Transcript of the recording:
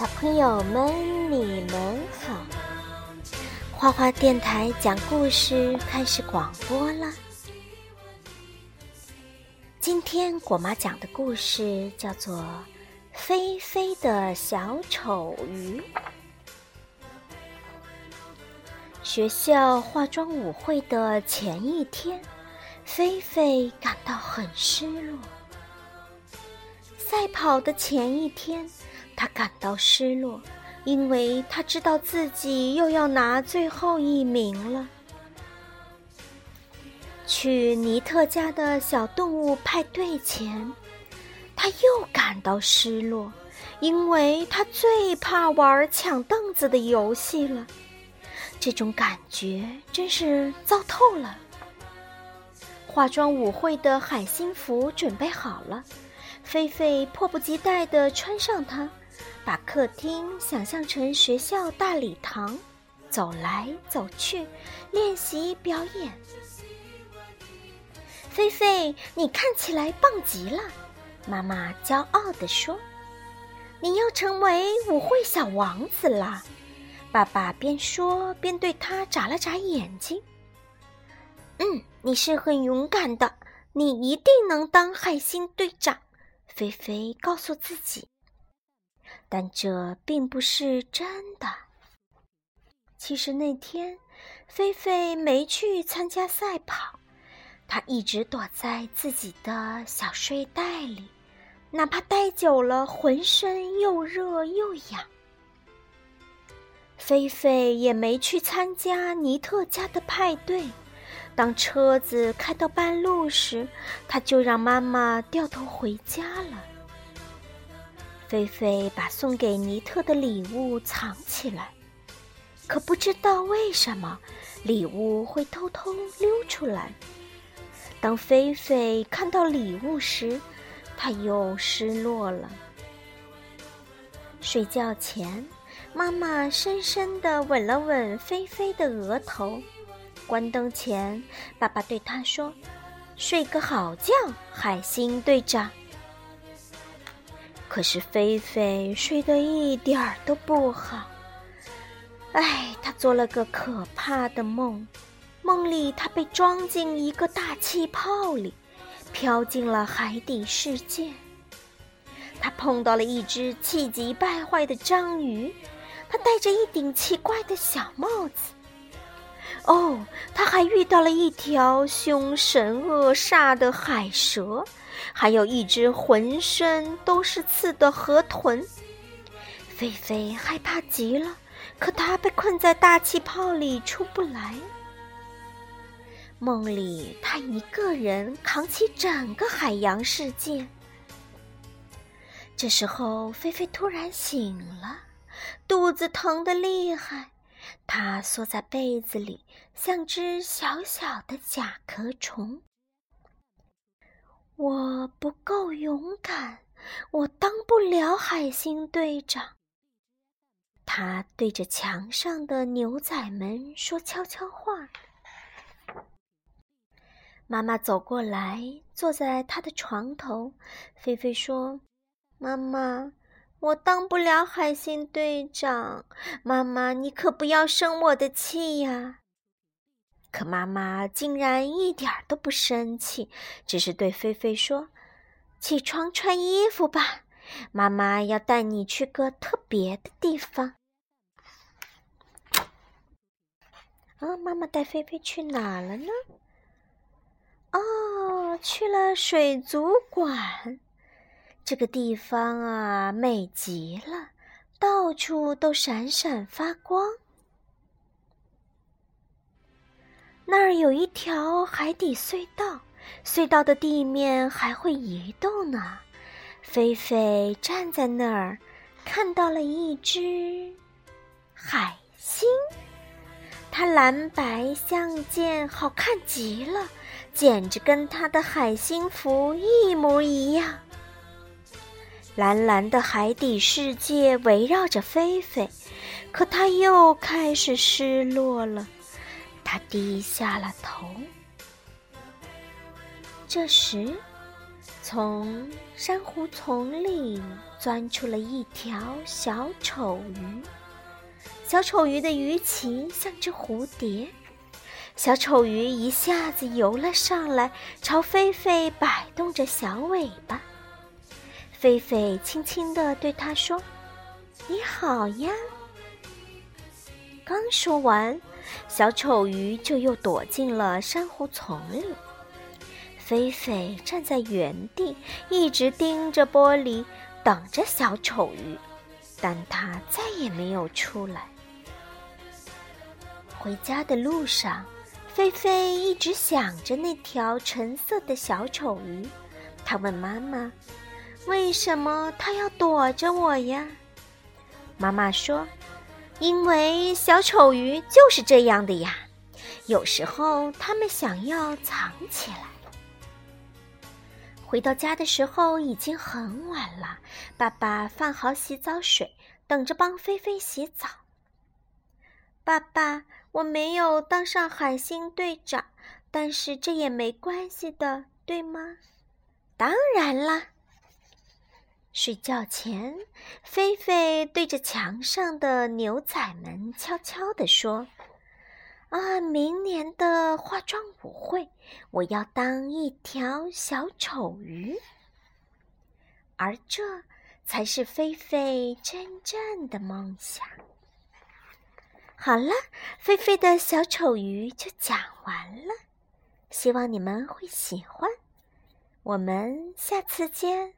小朋友们，你们好！花花电台讲故事开始广播了。今天果妈讲的故事叫做《菲菲的小丑鱼》。学校化妆舞会的前一天，菲菲感到很失落。赛跑的前一天。他感到失落，因为他知道自己又要拿最后一名了。去尼特家的小动物派对前，他又感到失落，因为他最怕玩抢凳子的游戏了。这种感觉真是糟透了。化妆舞会的海星服准备好了，菲菲迫不及待地穿上它。把客厅想象成学校大礼堂，走来走去，练习表演。菲菲，你看起来棒极了，妈妈骄傲地说：“你要成为舞会小王子啦！”爸爸边说边对他眨了眨眼睛。“嗯，你是很勇敢的，你一定能当海星队长。”菲菲告诉自己。但这并不是真的。其实那天，菲菲没去参加赛跑，她一直躲在自己的小睡袋里，哪怕待久了，浑身又热又痒。菲菲也没去参加尼特家的派对，当车子开到半路时，她就让妈妈掉头回家了。菲菲把送给尼特的礼物藏起来，可不知道为什么礼物会偷偷溜出来。当菲菲看到礼物时，她又失落了。睡觉前，妈妈深深地吻了吻菲菲的额头。关灯前，爸爸对她说：“睡个好觉，海星队长。”可是菲菲睡得一点儿都不好。唉，她做了个可怕的梦，梦里她被装进一个大气泡里，飘进了海底世界。她碰到了一只气急败坏的章鱼，它戴着一顶奇怪的小帽子。哦，他还遇到了一条凶神恶煞的海蛇。还有一只浑身都是刺的河豚，菲菲害怕极了。可她被困在大气泡里出不来。梦里，她一个人扛起整个海洋世界。这时候，菲菲突然醒了，肚子疼得厉害，她缩在被子里，像只小小的甲壳虫。我不够勇敢，我当不了海星队长。他对着墙上的牛仔们说悄悄话。妈妈走过来，坐在他的床头。菲菲说：“妈妈，我当不了海星队长。妈妈，你可不要生我的气呀。”可妈妈竟然一点都不生气，只是对菲菲说：“起床穿衣服吧，妈妈要带你去个特别的地方。”啊，妈妈带菲菲去哪了呢？哦，去了水族馆。这个地方啊，美极了，到处都闪闪发光。有一条海底隧道，隧道的地面还会移动呢。菲菲站在那儿，看到了一只海星，它蓝白相间，好看极了，简直跟它的海星服一模一样。蓝蓝的海底世界围绕着菲菲，可它又开始失落了。他低下了头。这时，从珊瑚丛里钻出了一条小丑鱼。小丑鱼的鱼鳍像只蝴蝶，小丑鱼一下子游了上来，朝菲菲摆动着小尾巴。菲菲轻轻地对他说：“你好呀。”刚说完，小丑鱼就又躲进了珊瑚丛里。菲菲站在原地，一直盯着玻璃，等着小丑鱼，但它再也没有出来。回家的路上，菲菲一直想着那条橙色的小丑鱼，她问妈妈。为什么它要躲着我呀？妈妈说：“因为小丑鱼就是这样的呀，有时候他们想要藏起来。”回到家的时候已经很晚了，爸爸放好洗澡水，等着帮菲菲洗澡。爸爸，我没有当上海星队长，但是这也没关系的，对吗？当然啦。睡觉前，菲菲对着墙上的牛仔们悄悄地说：“啊，明年的化妆舞会，我要当一条小丑鱼。而这才是菲菲真正的梦想。”好了，菲菲的小丑鱼就讲完了，希望你们会喜欢。我们下次见。